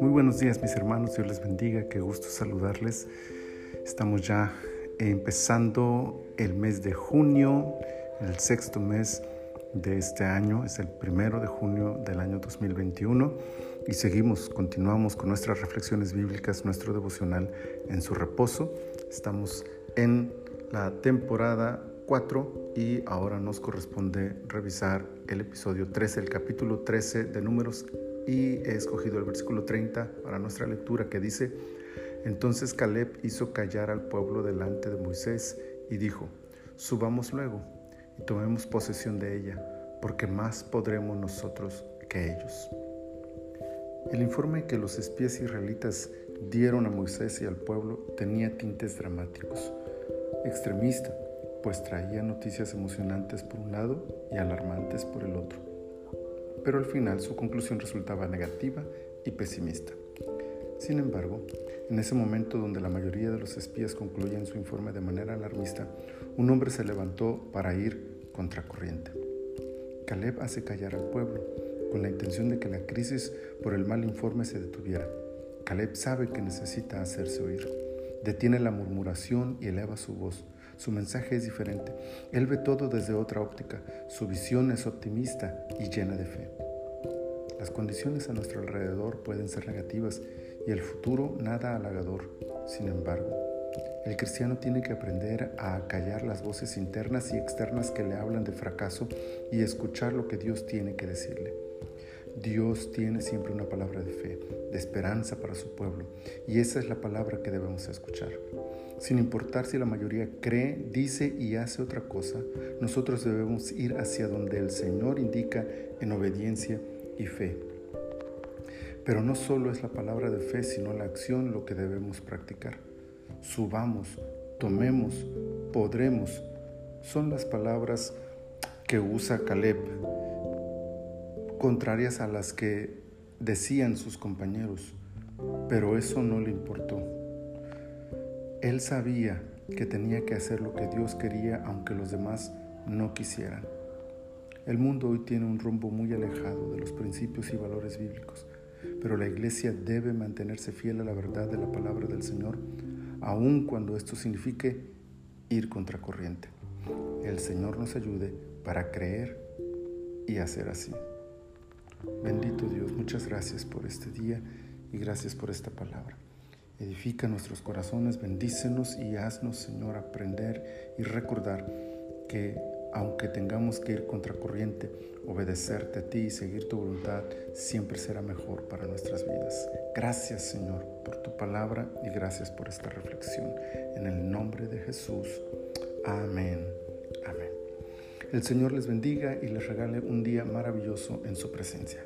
Muy buenos días mis hermanos, Dios les bendiga, qué gusto saludarles. Estamos ya empezando el mes de junio, el sexto mes de este año, es el primero de junio del año 2021 y seguimos, continuamos con nuestras reflexiones bíblicas, nuestro devocional en su reposo. Estamos en la temporada 4 y ahora nos corresponde revisar el episodio 13, el capítulo 13 de números y he escogido el versículo 30 para nuestra lectura que dice, entonces Caleb hizo callar al pueblo delante de Moisés y dijo, subamos luego y tomemos posesión de ella, porque más podremos nosotros que ellos. El informe que los espías israelitas dieron a Moisés y al pueblo tenía tintes dramáticos, extremista, pues traía noticias emocionantes por un lado y alarmantes por el otro. Pero al final su conclusión resultaba negativa y pesimista. Sin embargo, en ese momento donde la mayoría de los espías concluían su informe de manera alarmista, un hombre se levantó para ir contracorriente. Caleb hace callar al pueblo, con la intención de que la crisis por el mal informe se detuviera. Caleb sabe que necesita hacerse oír. Detiene la murmuración y eleva su voz. Su mensaje es diferente. Él ve todo desde otra óptica. Su visión es optimista y llena de fe. Las condiciones a nuestro alrededor pueden ser negativas y el futuro nada halagador. Sin embargo, el cristiano tiene que aprender a callar las voces internas y externas que le hablan de fracaso y escuchar lo que Dios tiene que decirle. Dios tiene siempre una palabra de fe, de esperanza para su pueblo, y esa es la palabra que debemos escuchar. Sin importar si la mayoría cree, dice y hace otra cosa, nosotros debemos ir hacia donde el Señor indica en obediencia y fe. Pero no solo es la palabra de fe, sino la acción lo que debemos practicar. Subamos, tomemos, podremos. Son las palabras que usa Caleb contrarias a las que decían sus compañeros, pero eso no le importó. Él sabía que tenía que hacer lo que Dios quería aunque los demás no quisieran. El mundo hoy tiene un rumbo muy alejado de los principios y valores bíblicos, pero la iglesia debe mantenerse fiel a la verdad de la palabra del Señor, aun cuando esto signifique ir contracorriente. El Señor nos ayude para creer y hacer así. Bendito Dios, muchas gracias por este día y gracias por esta palabra. Edifica nuestros corazones, bendícenos y haznos, Señor, aprender y recordar que aunque tengamos que ir contracorriente, obedecerte a ti y seguir tu voluntad siempre será mejor para nuestras vidas. Gracias, Señor, por tu palabra y gracias por esta reflexión. En el nombre de Jesús. Amén. El Señor les bendiga y les regale un día maravilloso en su presencia.